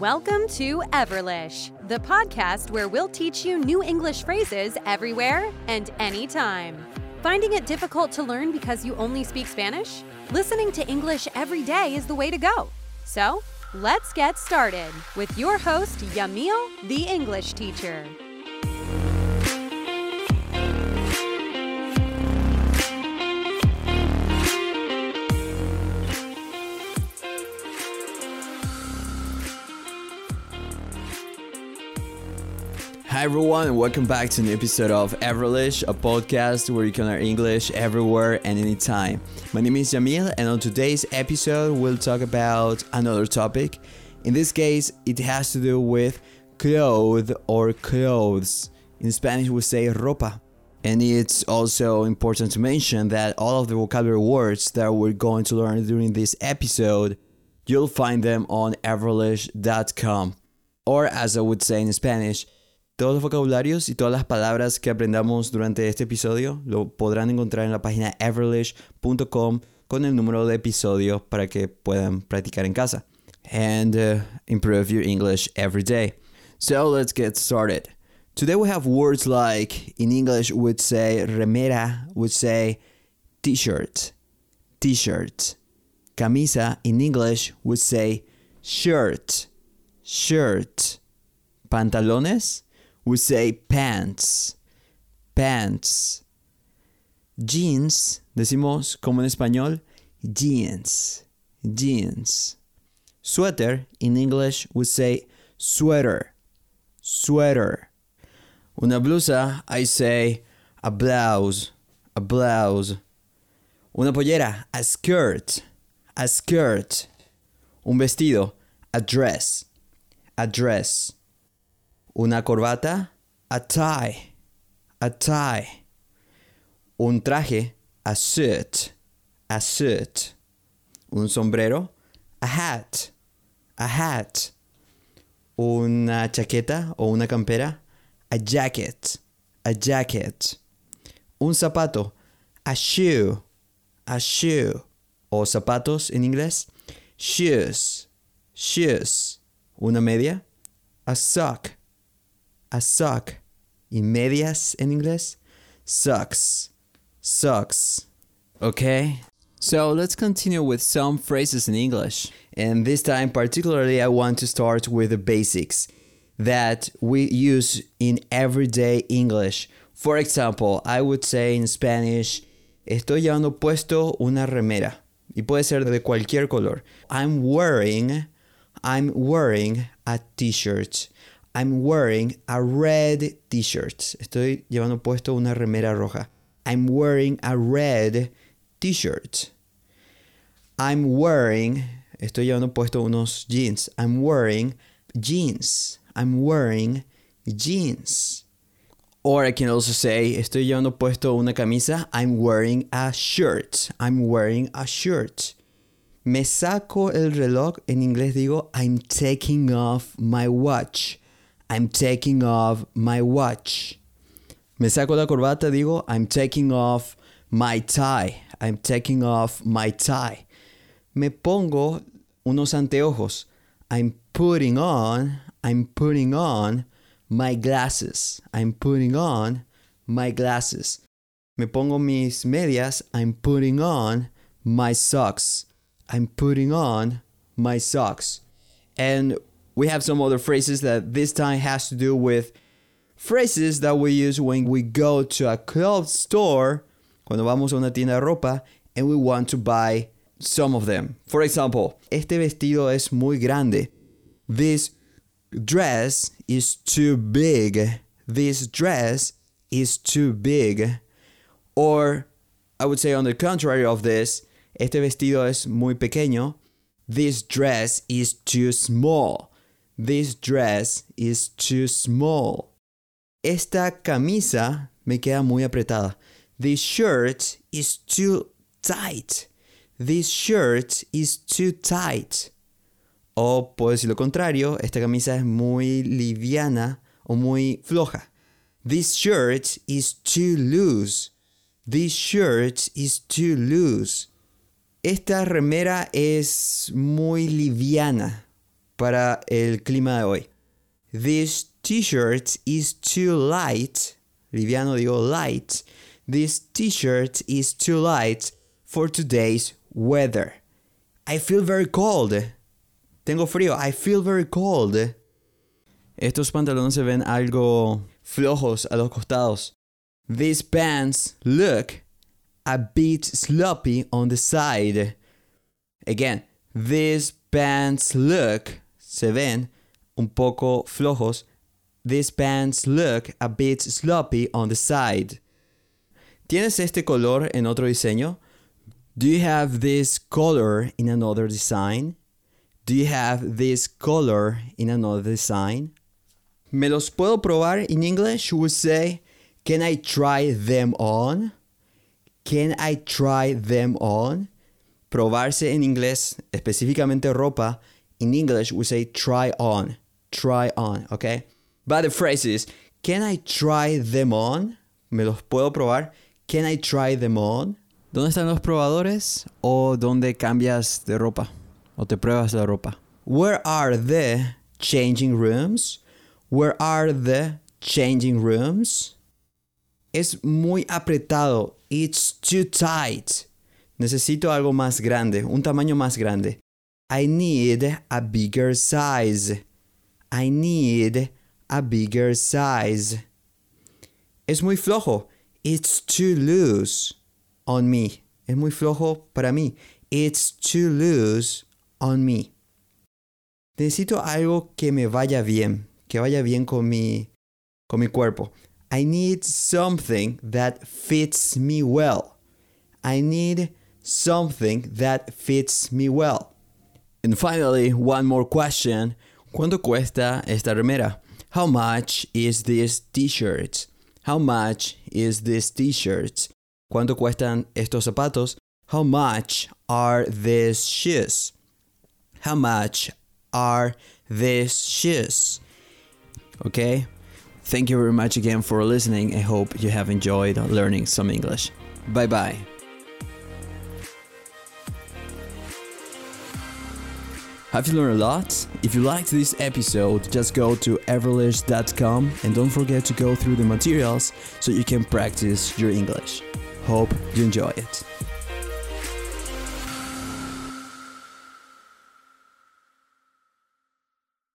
Welcome to Everlish, the podcast where we'll teach you new English phrases everywhere and anytime. Finding it difficult to learn because you only speak Spanish? Listening to English every day is the way to go. So, let's get started with your host, Yamil, the English teacher. Hi everyone, and welcome back to an episode of Everlish, a podcast where you can learn English everywhere and anytime. My name is Jamil, and on today's episode, we'll talk about another topic. In this case, it has to do with clothes or clothes. In Spanish, we say ropa. And it's also important to mention that all of the vocabulary words that we're going to learn during this episode, you'll find them on everlish.com. Or as I would say in Spanish, Todos los vocabularios y todas las palabras que aprendamos durante este episodio lo podrán encontrar en la página everlish.com con el número de episodio para que puedan practicar en casa and uh, improve your English every day. So let's get started. Today we have words like in English would say remera, would say t-shirt, t-shirt. Camisa in English would say shirt, shirt. Pantalones we say pants, pants. Jeans, decimos como en español, jeans, jeans. Sweater, in English, we say sweater, sweater. Una blusa, I say a blouse, a blouse. Una pollera, a skirt, a skirt. Un vestido, a dress, a dress. Una corbata, a tie, a tie. Un traje, a suit, a suit. Un sombrero, a hat, a hat. Una chaqueta o una campera, a jacket, a jacket. Un zapato, a shoe, a shoe. O zapatos en inglés, shoes, shoes. Una media, a sock, a sock. Y medias en inglés, socks, socks. Okay? So let's continue with some phrases in English. And this time, particularly, I want to start with the basics that we use in everyday English. For example, I would say in Spanish, estoy llevando puesto una remera. Y puede ser de cualquier color. I'm wearing, I'm wearing a t-shirt. I'm wearing a red t-shirt. Estoy llevando puesto una remera roja. I'm wearing a red t-shirt. I'm wearing, estoy llevando puesto unos jeans. I'm wearing jeans. I'm wearing jeans. Or I can also say, estoy llevando puesto una camisa. I'm wearing a shirt. I'm wearing a shirt. Me saco el reloj. En inglés digo, I'm taking off my watch. I'm taking off my watch. Me saco la corbata, digo, I'm taking off my tie. I'm taking off my tie. Me pongo unos anteojos. I'm putting on, I'm putting on my glasses. I'm putting on my glasses. Me pongo mis medias. I'm putting on my socks. I'm putting on my socks. And we have some other phrases that this time has to do with phrases that we use when we go to a clothes store, cuando vamos a una tienda de ropa, and we want to buy some of them. For example, este vestido es muy grande. This dress is too big. This dress is too big. Or I would say on the contrary of this, este vestido es muy pequeño. This dress is too small. This dress is too small. Esta camisa me queda muy apretada. This shirt is too tight. This shirt is too tight. O puedo decir lo contrario, esta camisa es muy liviana o muy floja. This shirt is too loose. This shirt is too loose. Esta remera es muy liviana para el clima de hoy. This t-shirt is too light. Liviano digo light. This t-shirt is too light for today's weather. I feel very cold. Tengo frío. I feel very cold. Estos pantalones se ven algo flojos a los costados. These pants look a bit sloppy on the side. Again, these pants look, se ven un poco flojos. These pants look a bit sloppy on the side. ¿Tienes este color en otro diseño? Do you have this color in another design? Do you have this color in another design? ¿Me los puedo probar? In English, we say, Can I try them on? Can I try them on? Probarse en inglés, específicamente ropa, in English we say try on. Try on, okay? But the phrase is, Can I try them on? ¿Me los puedo probar? Can I try them on? ¿Dónde están los probadores? ¿O dónde cambias de ropa? ¿O te pruebas la ropa? Where are the changing rooms? Where are the changing rooms? Es muy apretado. It's too tight. Necesito algo más grande, un tamaño más grande. I need a bigger size. I need a bigger size. Es muy flojo. It's too loose on me. Es muy flojo para mí. It's too loose on me. Necesito algo que me vaya bien, que vaya bien con mi, con mi cuerpo. I need something that fits me well. I need something that fits me well. And finally, one more question. ¿Cuánto cuesta esta remera? How much is this t-shirt? How much is this t-shirt? ¿Cuánto cuestan estos zapatos? How much are these shoes? How much are these shoes? Okay? Thank you very much again for listening. I hope you have enjoyed learning some English. Bye bye. Have you learned a lot? If you liked this episode, just go to everlish.com and don't forget to go through the materials so you can practice your English. Hope you enjoy it.